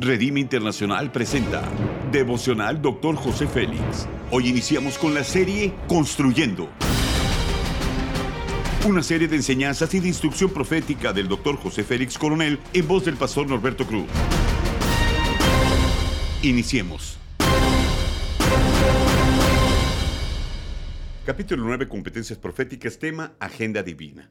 Redime Internacional presenta Devocional Dr. José Félix. Hoy iniciamos con la serie Construyendo. Una serie de enseñanzas y de instrucción profética del Dr. José Félix Coronel en voz del pastor Norberto Cruz. Iniciemos. Capítulo 9, Competencias Proféticas, tema Agenda Divina.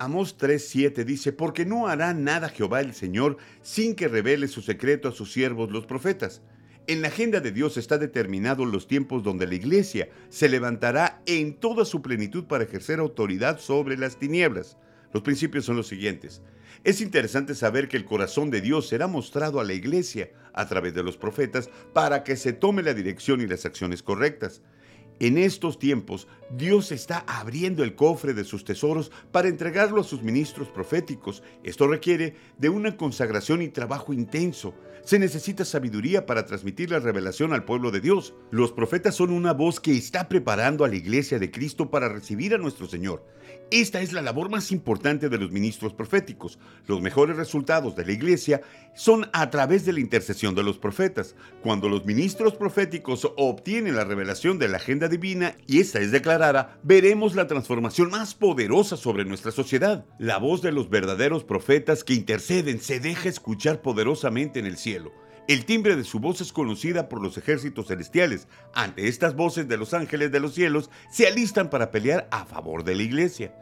Amós 3:7 dice, porque no hará nada Jehová el Señor sin que revele su secreto a sus siervos los profetas. En la agenda de Dios está determinado los tiempos donde la iglesia se levantará en toda su plenitud para ejercer autoridad sobre las tinieblas. Los principios son los siguientes. Es interesante saber que el corazón de Dios será mostrado a la iglesia a través de los profetas para que se tome la dirección y las acciones correctas. En estos tiempos, Dios está abriendo el cofre de sus tesoros para entregarlo a sus ministros proféticos. Esto requiere de una consagración y trabajo intenso. Se necesita sabiduría para transmitir la revelación al pueblo de Dios. Los profetas son una voz que está preparando a la iglesia de Cristo para recibir a nuestro Señor. Esta es la labor más importante de los ministros proféticos. Los mejores resultados de la iglesia son a través de la intercesión de los profetas. Cuando los ministros proféticos obtienen la revelación de la agenda divina y esta es declarada, veremos la transformación más poderosa sobre nuestra sociedad. La voz de los verdaderos profetas que interceden se deja escuchar poderosamente en el cielo. El timbre de su voz es conocida por los ejércitos celestiales. Ante estas voces de los ángeles de los cielos, se alistan para pelear a favor de la iglesia.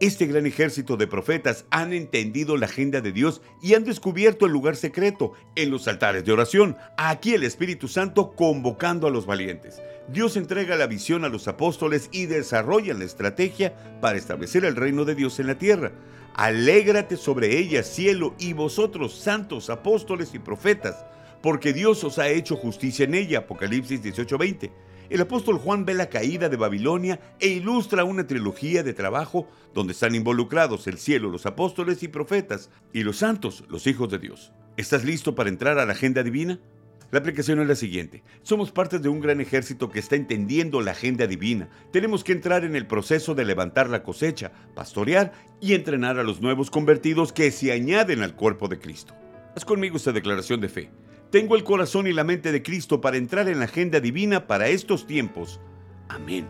Este gran ejército de profetas han entendido la agenda de Dios y han descubierto el lugar secreto en los altares de oración. Aquí el Espíritu Santo convocando a los valientes. Dios entrega la visión a los apóstoles y desarrolla la estrategia para establecer el reino de Dios en la tierra. Alégrate sobre ella, cielo, y vosotros, santos apóstoles y profetas porque Dios os ha hecho justicia en ella. Apocalipsis 18:20. El apóstol Juan ve la caída de Babilonia e ilustra una trilogía de trabajo donde están involucrados el cielo, los apóstoles y profetas, y los santos, los hijos de Dios. ¿Estás listo para entrar a la agenda divina? La aplicación es la siguiente. Somos parte de un gran ejército que está entendiendo la agenda divina. Tenemos que entrar en el proceso de levantar la cosecha, pastorear y entrenar a los nuevos convertidos que se añaden al cuerpo de Cristo. Haz conmigo esta declaración de fe. Tengo el corazón y la mente de Cristo para entrar en la agenda divina para estos tiempos. Amén.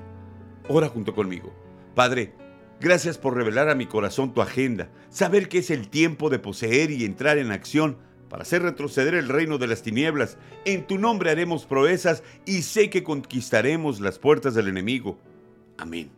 Ora junto conmigo. Padre, gracias por revelar a mi corazón tu agenda, saber que es el tiempo de poseer y entrar en acción para hacer retroceder el reino de las tinieblas. En tu nombre haremos proezas y sé que conquistaremos las puertas del enemigo. Amén.